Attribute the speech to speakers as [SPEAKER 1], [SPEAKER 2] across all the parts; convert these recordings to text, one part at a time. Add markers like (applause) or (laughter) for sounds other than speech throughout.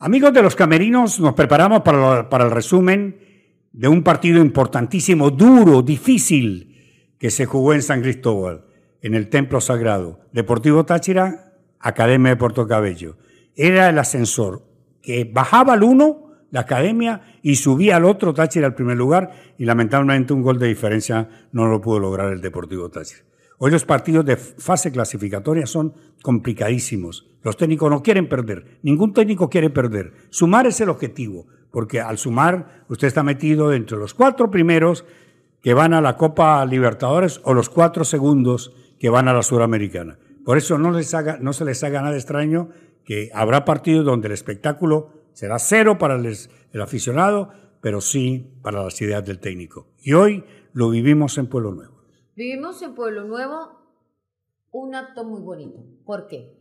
[SPEAKER 1] Amigos de los camerinos, nos preparamos para, el resumen de un partido importantísimo, duro, difícil, que se jugó en San Cristóbal, en el Templo Sagrado. Deportivo Táchira, Academia de Puerto Cabello. Era el ascensor que bajaba al uno, la academia, y subía al otro, Táchira al primer lugar, y lamentablemente un gol de diferencia no lo pudo lograr el Deportivo Táchira. Hoy los partidos de fase clasificatoria son complicadísimos. Los técnicos no quieren perder. Ningún técnico quiere perder. Sumar es el objetivo, porque al sumar usted está metido entre los cuatro primeros que van a la Copa Libertadores o los cuatro segundos que van a la Suramericana. Por eso no, se les haga nada extraño que habrá partidos donde el espectáculo será cero para el, el aficionado, pero sí para las ideas del técnico. Y hoy lo vivimos en Pueblo Nuevo.
[SPEAKER 2] Vivimos en Pueblo Nuevo un acto muy bonito. ¿Por qué?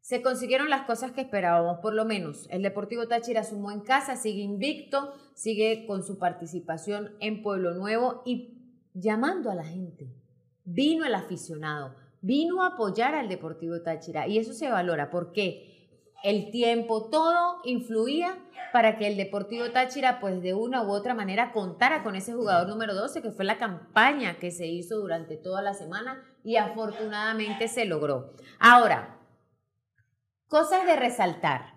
[SPEAKER 2] Se consiguieron las cosas que esperábamos, por lo menos. El Deportivo Táchira sumó en casa, sigue invicto, sigue con su participación en Pueblo Nuevo y llamando a la gente. Vino el aficionado, vino a apoyar al Deportivo Táchira y eso se valora. ¿Por qué? El tiempo, todo influía para que el Deportivo Táchira, pues de una u otra manera, contara con ese jugador número 12, que fue la campaña que se hizo durante toda la semana y afortunadamente se logró. Ahora, cosas de resaltar.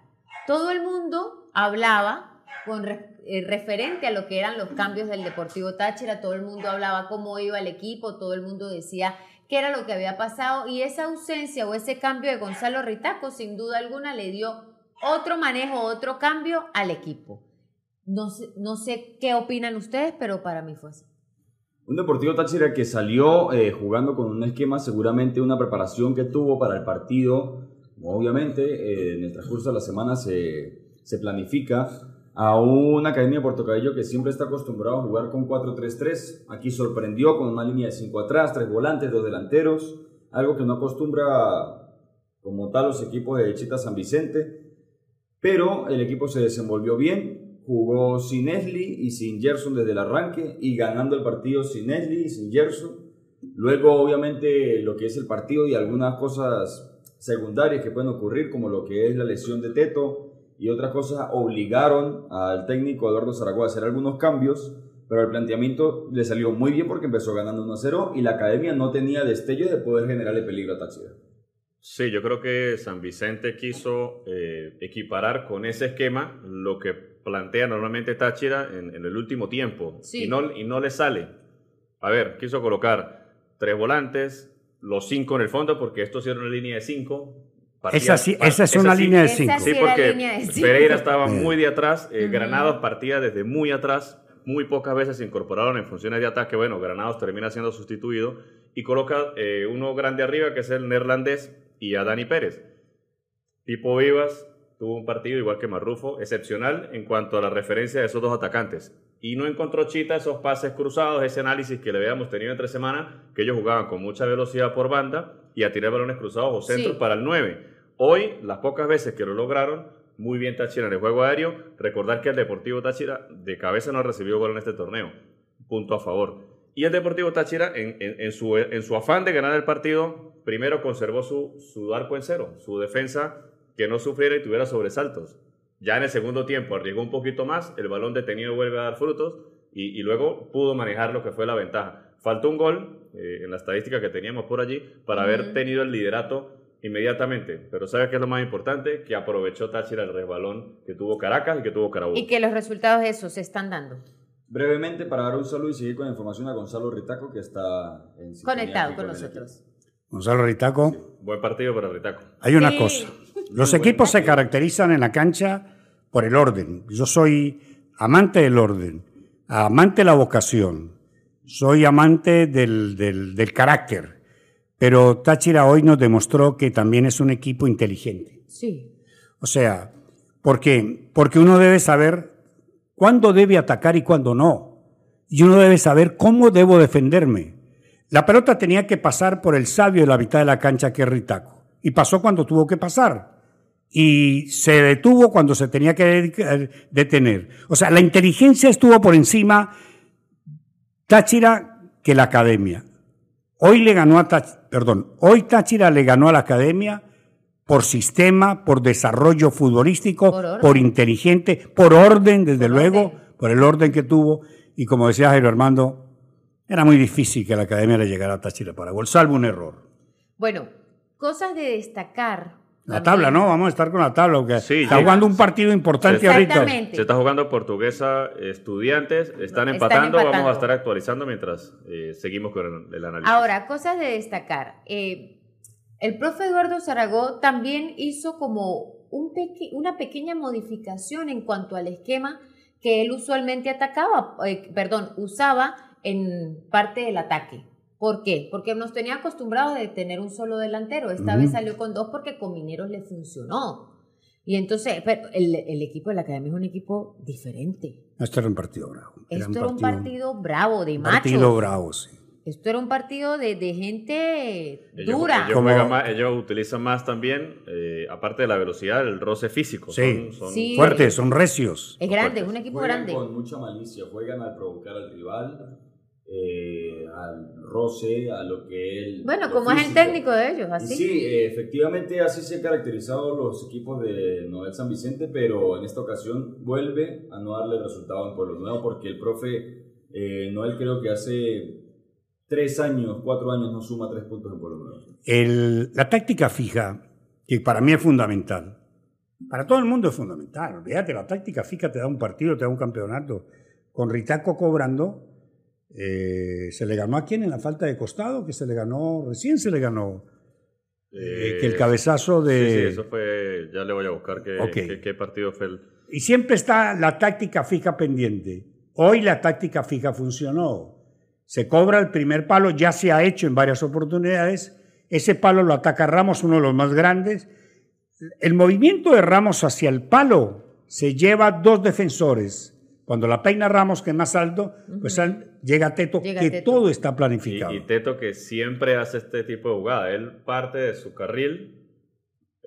[SPEAKER 2] Todo el mundo hablaba con eh, referente a lo que eran los cambios del Deportivo Táchira, todo el mundo hablaba cómo iba el equipo, todo el mundo decía qué era lo que había pasado y esa ausencia o ese cambio de Gonzalo Ritaco sin duda alguna le dio otro manejo, otro cambio al equipo. No sé, no sé qué opinan ustedes, pero para mí fue así.
[SPEAKER 3] Un Deportivo Táchira que salió eh, jugando con un esquema, seguramente una preparación que tuvo para el partido. Obviamente, eh, en el transcurso de la semana se, se planifica a una academia de Puerto Cabello que siempre está acostumbrado a jugar con 4-3-3. Aquí sorprendió con una línea de 5 atrás, tres volantes, dos delanteros, algo que no acostumbra como tal los equipos de Chita San Vicente. Pero el equipo se desenvolvió bien, jugó sin Esli y sin Gerson desde el arranque y ganando el partido sin Esli y sin Gerson. Luego, obviamente, lo que es el partido y algunas cosas secundarias que pueden ocurrir, como lo que es la lesión de Teto, y otras cosas obligaron al técnico Eduardo Zaragoza a hacer algunos cambios, pero el planteamiento le salió muy bien porque empezó ganando 1-0 y la academia no tenía destello de poder generarle peligro a Táchira.
[SPEAKER 4] Sí, yo creo que San Vicente quiso eh, equiparar con ese esquema lo que plantea normalmente Táchira en, el último tiempo y, no, y no le sale. A ver, quiso colocar tres volantes, los cinco en el fondo, porque esto era una línea de cinco,
[SPEAKER 1] esa, sí, esa es una línea de 5.
[SPEAKER 4] Sí, porque Pereira estaba muy de atrás, eh, Granados partía desde muy atrás, muy pocas veces se incorporaron en funciones de ataque. Bueno, Granados termina siendo sustituido y coloca eh, uno grande arriba que es el neerlandés y a Dani Pérez. Tipo Vivas tuvo un partido igual que Marrufo, excepcional en cuanto a la referencia de esos dos atacantes. Y no encontró Chita esos pases cruzados, ese análisis que le habíamos tenido entre semana, que ellos jugaban con mucha velocidad por banda y a tirar balones cruzados o centros para el 9. Hoy, las pocas veces que lo lograron, muy bien Táchira en el juego aéreo. Recordar que el Deportivo Táchira de cabeza no recibió gol en este torneo. Punto a favor. Y el Deportivo Táchira, en, su, en su afán de ganar el partido, primero conservó su, su arco en cero, su defensa que no sufriera y tuviera sobresaltos. Ya en el segundo tiempo arriesgó un poquito más, el balón detenido vuelve a dar frutos y, luego pudo manejar lo que fue la ventaja. Faltó un gol eh, en la estadística que teníamos por allí para haber tenido el liderato inmediatamente. Pero ¿sabes qué es lo más importante? Que aprovechó Táchira el resbalón que tuvo Caracas y que tuvo Carabobo.
[SPEAKER 2] Y que los resultados de eso se están dando.
[SPEAKER 3] Brevemente, para dar un saludo y seguir con la información a Gonzalo Ritaco, que está en
[SPEAKER 2] conectado con, nosotros.
[SPEAKER 1] Gonzalo Ritaco.
[SPEAKER 4] Buen partido para Ritaco.
[SPEAKER 1] Hay una cosa. Los equipos se caracterizan en la cancha por el orden. Yo soy amante del orden, amante de la vocación, soy amante del, del, del carácter. Pero Táchira hoy nos demostró que también es un equipo inteligente.
[SPEAKER 2] Sí.
[SPEAKER 1] O sea, ¿por qué? Porque uno debe saber cuándo debe atacar y cuándo no. Y uno debe saber cómo debo defenderme. La pelota tenía que pasar por el sabio de la mitad de la cancha que es Ritaco. Y pasó cuando tuvo que pasar. Y se detuvo cuando se tenía que detener. O sea, la inteligencia estuvo por encima Táchira que la academia. Hoy le ganó a perdón, hoy Táchira le ganó a la academia por sistema, por desarrollo futbolístico,
[SPEAKER 2] Por
[SPEAKER 1] inteligente, por orden, desde
[SPEAKER 2] Por
[SPEAKER 1] luego,
[SPEAKER 2] orden.
[SPEAKER 1] por el orden que tuvo. Y como decía Jairo Armando, era muy difícil que la academia le llegara a Táchira Paraguay, salvo un error.
[SPEAKER 2] Bueno, cosas de destacar.
[SPEAKER 1] La tabla, ¿no? Vamos a estar con la tabla, porque
[SPEAKER 4] Sí,
[SPEAKER 1] está jugando un partido importante ahorita.
[SPEAKER 2] Exactamente.
[SPEAKER 4] Se está jugando Portuguesa Estudiantes, están
[SPEAKER 2] Están
[SPEAKER 4] empatando, vamos a estar actualizando mientras eh, seguimos con el, el análisis.
[SPEAKER 2] Ahora, cosas de destacar. Eh, el profe Eduardo Zaragoza también hizo como un peque- una pequeña modificación en cuanto al esquema que él usualmente atacaba, eh, perdón, usaba en parte del ataque. ¿Por qué? Porque nos tenía acostumbrados de tener un solo delantero. Esta
[SPEAKER 1] Ujú.
[SPEAKER 2] vez salió con dos porque con Mineros le funcionó. Y entonces, pero el, el equipo de la academia es un equipo diferente.
[SPEAKER 1] Esto era un partido bravo.
[SPEAKER 2] Esto era un partido bravo, de
[SPEAKER 1] un
[SPEAKER 2] machos.
[SPEAKER 1] partido bravo, sí.
[SPEAKER 2] Esto era un partido de, de gente
[SPEAKER 4] Ellos,
[SPEAKER 2] dura.
[SPEAKER 4] ellos más- ellos utilizan más también, eh, aparte de la velocidad, el roce físico.
[SPEAKER 1] Sí.
[SPEAKER 4] Son, son
[SPEAKER 2] Sí.
[SPEAKER 1] Fuertes, son recios.
[SPEAKER 2] es grande, es un equipo
[SPEAKER 3] Juegan
[SPEAKER 2] grande.
[SPEAKER 3] con mucha malicia, juegan al provocar al rival, eh, al roce, a lo que él.
[SPEAKER 2] Bueno, como es el técnico de ellos,
[SPEAKER 3] Y
[SPEAKER 2] así.
[SPEAKER 3] sí, eh, efectivamente así se han caracterizado los equipos de Noel San Vicente, pero en esta ocasión vuelve a no darle resultado en Pueblo Nuevo porque el profe eh, Noel creo que hace tres años, cuatro años no suma tres puntos en Pueblo Nuevo.
[SPEAKER 1] El- la táctica fija, que para mí es fundamental, para todo el mundo es fundamental. Olvídate, la táctica fija te da un partido, te da un campeonato. Con Ritaco cobrando, eh, se le ganó a quién en la falta de costado, que se le ganó, recién se le ganó. eh, que el cabezazo de...
[SPEAKER 4] Sí, sí, eso fue, ya le voy a buscar qué- qué partido fue el...
[SPEAKER 1] Y siempre está la táctica fija pendiente. Hoy la táctica fija funcionó. Se cobra el primer palo, ya se ha hecho en varias oportunidades. Ese palo lo ataca Ramos, uno de los más grandes. El movimiento de Ramos hacia el palo se lleva dos defensores. Cuando la peina Ramos, que es más alto, pues al- llega Teto,
[SPEAKER 2] Llega
[SPEAKER 1] que
[SPEAKER 2] Teto.
[SPEAKER 1] todo está planificado.
[SPEAKER 4] y Teto que siempre hace este tipo de jugada. Él parte de su carril,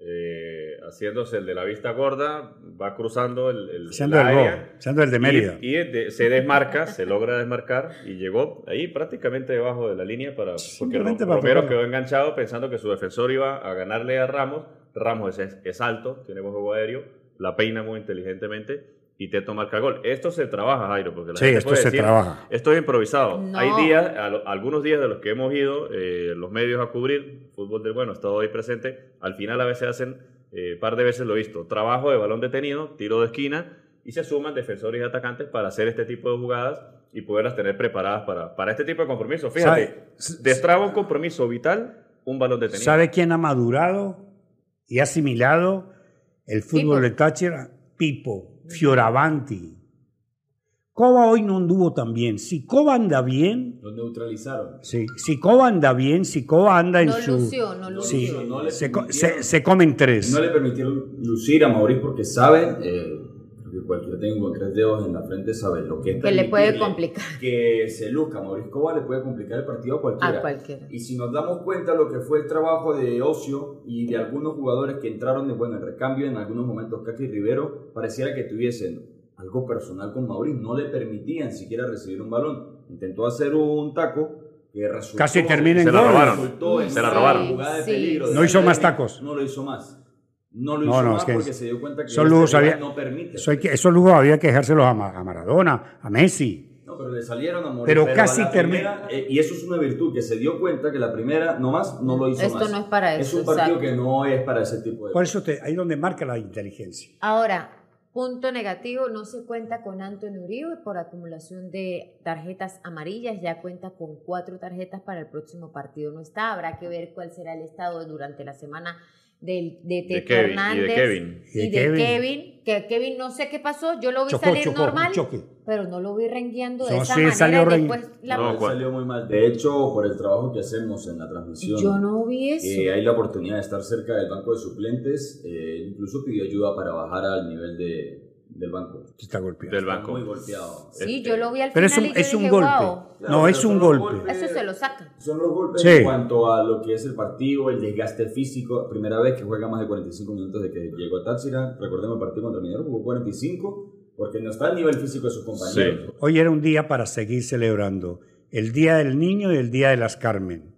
[SPEAKER 4] eh, haciéndose el de la vista gorda, va cruzando el, el,
[SPEAKER 1] Siendo
[SPEAKER 4] el
[SPEAKER 1] el
[SPEAKER 4] área.
[SPEAKER 1] el de Mérida.
[SPEAKER 4] Y, y de- se desmarca, se logra desmarcar y llegó ahí prácticamente debajo de la línea para porque Romero
[SPEAKER 1] tocarlo.
[SPEAKER 4] quedó enganchado pensando que su defensor iba a ganarle a Ramos. Ramos es, es alto, tiene buen juego aéreo, la peina muy inteligentemente y Teto marca el gol. Esto se trabaja, Jairo, porque la
[SPEAKER 1] Sí,
[SPEAKER 4] gente
[SPEAKER 1] esto
[SPEAKER 4] puede
[SPEAKER 1] se
[SPEAKER 4] decir,
[SPEAKER 1] trabaja.
[SPEAKER 4] Esto es improvisado.
[SPEAKER 2] No.
[SPEAKER 4] Hay días, a lo- algunos días de los que hemos ido eh, los medios a cubrir fútbol del bueno, estado ahí presente. Al final a veces hacen, eh, par de veces lo he visto, trabajo de balón detenido, tiro de esquina y se suman defensores y atacantes para hacer este tipo de jugadas y poderlas tener preparadas para, para este tipo de compromisos. Fíjate, destraba un compromiso vital, un balón detenido.
[SPEAKER 1] ¿Sabe quién ha madurado y asimilado el fútbol
[SPEAKER 2] Pipo.
[SPEAKER 1] de Táchira? Pipo, Fioravanti. Coba hoy no anduvo tan bien. Si Coba anda bien,
[SPEAKER 3] Los neutralizaron.
[SPEAKER 1] sí, si Coba anda bien, si Coba anda en
[SPEAKER 2] No
[SPEAKER 1] su...
[SPEAKER 2] lució, no lució.
[SPEAKER 1] Sí,
[SPEAKER 3] No le
[SPEAKER 1] se, se- se comen tres.
[SPEAKER 3] No le permitieron lucir a Mauricio porque saben, eh, creo que cualquiera tenga con tres dedos en la frente sabe lo que es
[SPEAKER 2] Que le puede complicar.
[SPEAKER 3] Que se luzca Mauricio Coba le puede complicar el partido a cualquiera.
[SPEAKER 2] A cualquiera.
[SPEAKER 3] Y si nos damos cuenta lo que fue el trabajo de Ocio y de algunos jugadores que entraron de bueno en recambio en algunos momentos, Kaki y Rivero, pareciera que tuviesen algo personal con Mauricio, no le permitían siquiera recibir un balón. Intentó hacer un taco que resultó,
[SPEAKER 1] Casi termina en
[SPEAKER 4] Se la
[SPEAKER 1] gol.
[SPEAKER 4] robaron.
[SPEAKER 3] resultó en
[SPEAKER 4] Se la robaron.
[SPEAKER 2] Sí.
[SPEAKER 3] de
[SPEAKER 1] No
[SPEAKER 3] la
[SPEAKER 1] hizo más tacos.
[SPEAKER 3] No lo hizo más. No lo hizo
[SPEAKER 1] no,
[SPEAKER 3] más
[SPEAKER 1] es que
[SPEAKER 3] porque se dio cuenta que
[SPEAKER 1] esos
[SPEAKER 3] este
[SPEAKER 1] había-
[SPEAKER 3] no permite.
[SPEAKER 1] Eso que- esos lujos había que dejárselos a, a Maradona, a Messi.
[SPEAKER 3] No, pero le salieron a morir.
[SPEAKER 1] Pero casi termina-
[SPEAKER 3] eh, y eso es una virtud, que se dio cuenta que la primera nomás no lo hizo
[SPEAKER 2] Esto
[SPEAKER 3] más.
[SPEAKER 2] no es para
[SPEAKER 3] Es
[SPEAKER 2] eso,
[SPEAKER 3] un partido
[SPEAKER 2] exacto.
[SPEAKER 3] que no es para ese tipo de
[SPEAKER 1] Por eso te- ahí es donde marca la inteligencia.
[SPEAKER 2] Ahora, punto negativo, no se cuenta con Antonio Uribe por acumulación de tarjetas amarillas, ya cuenta con cuatro tarjetas para el próximo partido. No está, habrá que ver cuál será el estado durante la semana del, de
[SPEAKER 4] De
[SPEAKER 2] Teto
[SPEAKER 4] Kevin, y de
[SPEAKER 2] Hernández.
[SPEAKER 4] Kevin.
[SPEAKER 2] Y,
[SPEAKER 1] Y de
[SPEAKER 2] de
[SPEAKER 1] Kevin.
[SPEAKER 2] Kevin. que Kevin no sé qué pasó, yo lo vi
[SPEAKER 1] Chocó,
[SPEAKER 2] salir
[SPEAKER 1] chocó,
[SPEAKER 2] normal,
[SPEAKER 1] choque.
[SPEAKER 2] pero no lo vi rengueando de
[SPEAKER 1] No,
[SPEAKER 2] esa
[SPEAKER 1] sí,
[SPEAKER 2] manera.
[SPEAKER 1] salió
[SPEAKER 2] después la-
[SPEAKER 4] No,
[SPEAKER 3] salió muy mal. De hecho, por el trabajo que hacemos en la transmisión,
[SPEAKER 2] yo no vi eso.
[SPEAKER 3] eh, hay la oportunidad de estar cerca del banco de suplentes. eh, incluso pidió ayuda para bajar al nivel de, del banco.
[SPEAKER 1] Está golpeado.
[SPEAKER 4] Del
[SPEAKER 3] Está
[SPEAKER 4] banco.
[SPEAKER 3] muy golpeado.
[SPEAKER 2] sí,
[SPEAKER 4] este-
[SPEAKER 2] yo lo vi al
[SPEAKER 1] Pero es
[SPEAKER 2] final
[SPEAKER 1] un,
[SPEAKER 2] y yo
[SPEAKER 1] es un
[SPEAKER 2] dije,
[SPEAKER 1] golpe.
[SPEAKER 2] "Wow".
[SPEAKER 1] no, es
[SPEAKER 3] pero
[SPEAKER 1] un golpe.
[SPEAKER 3] golpes.
[SPEAKER 2] Eso se lo saca.
[SPEAKER 3] Son los golpes
[SPEAKER 1] Sí.
[SPEAKER 3] en cuanto a lo que es el partido, el desgaste físico. Primera vez que juega más de 45 minutos de que llegó a Táchira. Recordemos el partido contra Minero, jugó 45 porque no está al nivel físico de sus compañeros.
[SPEAKER 1] Hoy era un día para seguir celebrando. El Día del Niño y el Día de las Carmen.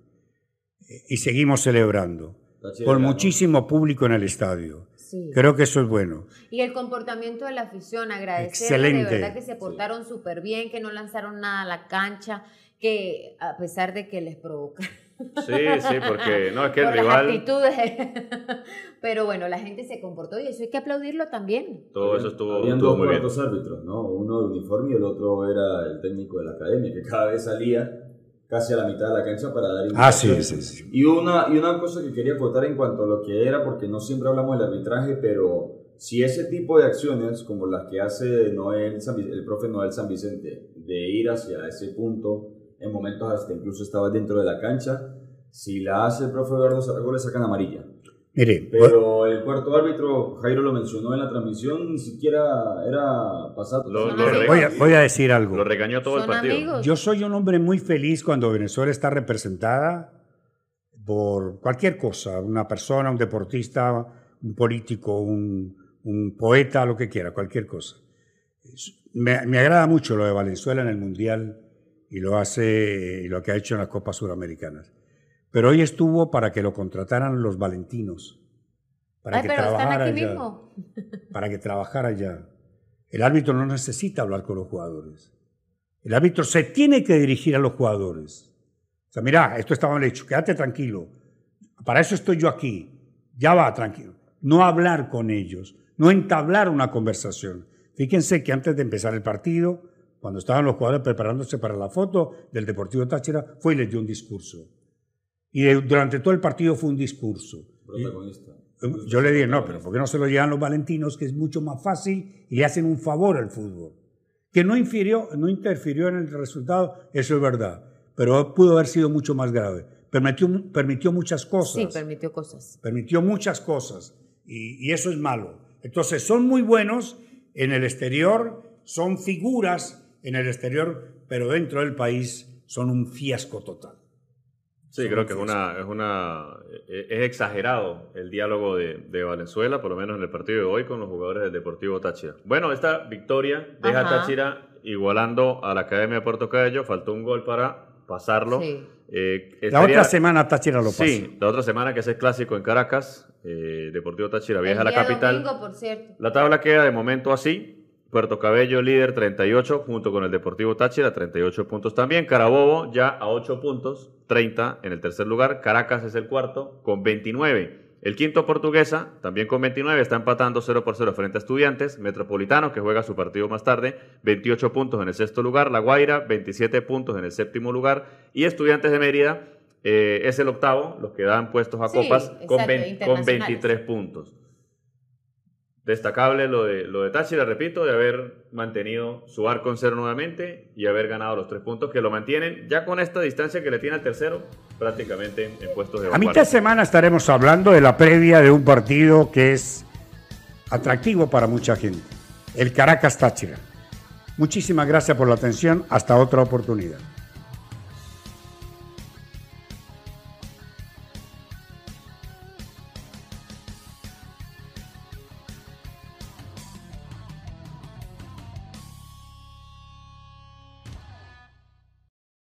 [SPEAKER 1] Y seguimos celebrando. con muchísimo público en el estadio. Creo que eso es bueno.
[SPEAKER 2] Y el comportamiento de la afición, agradecerles de verdad que se portaron súper bien, que no lanzaron nada a la cancha, que a pesar de que les provoca.
[SPEAKER 4] Sí, sí, porque no, es que el rival.
[SPEAKER 2] actitudes. (laughs) Pero bueno, la gente se comportó y eso hay que aplaudirlo también.
[SPEAKER 4] Todo eso estuvo,
[SPEAKER 3] Habían
[SPEAKER 4] estuvo
[SPEAKER 3] dos
[SPEAKER 4] muy bien.
[SPEAKER 3] árbitros, ¿no? Uno de uniforme y el otro era el técnico de la academia, que cada vez salía casi a la mitad de la cancha para dar
[SPEAKER 1] Ah, sí, sí, sí.
[SPEAKER 3] Y una, y una cosa que quería acotar en cuanto a lo que era, porque no siempre hablamos del arbitraje, pero si ese tipo de acciones, como las que hace Noel, el profe Noel San Vicente, de ir hacia ese punto, en momentos hasta incluso estaba dentro de la cancha, si la hace el profe Eduardo Zaragoza le sacan amarilla.
[SPEAKER 1] Mire,
[SPEAKER 3] Pero el cuarto árbitro, Jairo lo mencionó en la transmisión, ni siquiera era pasado.
[SPEAKER 4] Lo- lo
[SPEAKER 1] voy a, voy a decir algo.
[SPEAKER 4] Lo regañó todo el partido.
[SPEAKER 2] amigos.
[SPEAKER 1] Yo soy un hombre muy feliz cuando Venezuela está representada por cualquier cosa, una persona, un deportista, un político, un, un poeta, lo que quiera, cualquier cosa. Me, me agrada mucho lo de Valenzuela en el Mundial y lo hace y lo que ha hecho en las Copas Suramericanas. Pero hoy estuvo para que lo contrataran los valentinos, para
[SPEAKER 2] Ay,
[SPEAKER 1] que
[SPEAKER 2] pero están
[SPEAKER 1] trabajara
[SPEAKER 2] aquí
[SPEAKER 1] allá
[SPEAKER 2] mismo.
[SPEAKER 1] para que trabajara allá. El árbitro no necesita hablar con los jugadores. El árbitro se tiene que dirigir a los jugadores. O sea, mira, esto está mal hecho, quédate tranquilo. Para eso estoy yo aquí. Ya va, tranquilo. No hablar con ellos, no entablar una conversación. Fíjense que antes de empezar el partido, cuando estaban los jugadores preparándose para la foto del Deportivo Táchira, fue y les dio un discurso. Y durante todo el partido fue un discurso. Y-
[SPEAKER 3] Protagonista.
[SPEAKER 1] yo le dije, no, pero ¿por qué no se lo llevan los valentinos, que es mucho más fácil y le hacen un favor al fútbol? Que no, infirió, no interfirió en el resultado, eso es verdad, pero pudo haber sido mucho más grave. Permitió, permitió muchas cosas,
[SPEAKER 2] Sí, permitió cosas.
[SPEAKER 1] permitió muchas cosas y, y eso es malo. Entonces son muy buenos en el exterior, son figuras en el exterior, pero dentro del país son un fiasco total.
[SPEAKER 4] Sí, creo que es una, es una eh, es exagerado el diálogo de, de Valenzuela, por lo menos en el partido de hoy con los jugadores del Deportivo Táchira. Bueno, esta victoria deja a. Táchira igualando a la Academia de Puerto Cabello, faltó un gol para pasarlo.
[SPEAKER 2] Sí.
[SPEAKER 4] Eh,
[SPEAKER 1] La otra semana Táchira lo pasa.
[SPEAKER 4] Sí, la otra semana que es el clásico en Caracas, eh, Deportivo Táchira viaja a la capital.
[SPEAKER 2] domingo, por cierto.
[SPEAKER 4] La tabla queda de momento así. Puerto Cabello líder 38 junto con el Deportivo Táchira 38 puntos también. Carabobo ya a 8 puntos, 30 en el tercer lugar. Caracas es el cuarto con 29. El quinto Portuguesa también con 29 está empatando 0 por 0 frente a Estudiantes. Metropolitano que juega su partido más tarde 28 puntos en el sexto lugar. La Guaira 27 puntos en el séptimo lugar. Y Estudiantes de Mérida eh, es el octavo, los que dan puestos a
[SPEAKER 2] Sí,
[SPEAKER 4] copas con, con
[SPEAKER 2] internacionales.
[SPEAKER 4] 23 puntos. Destacable lo de, lo de Táchira, repito, de haber mantenido su arco en cero nuevamente y haber ganado los tres puntos que lo mantienen ya con esta distancia que le tiene al tercero, prácticamente en puestos de
[SPEAKER 1] A mitad de semana estaremos hablando de la previa de un partido que es atractivo para mucha gente, el Caracas Táchira. Muchísimas gracias por la atención, hasta otra oportunidad.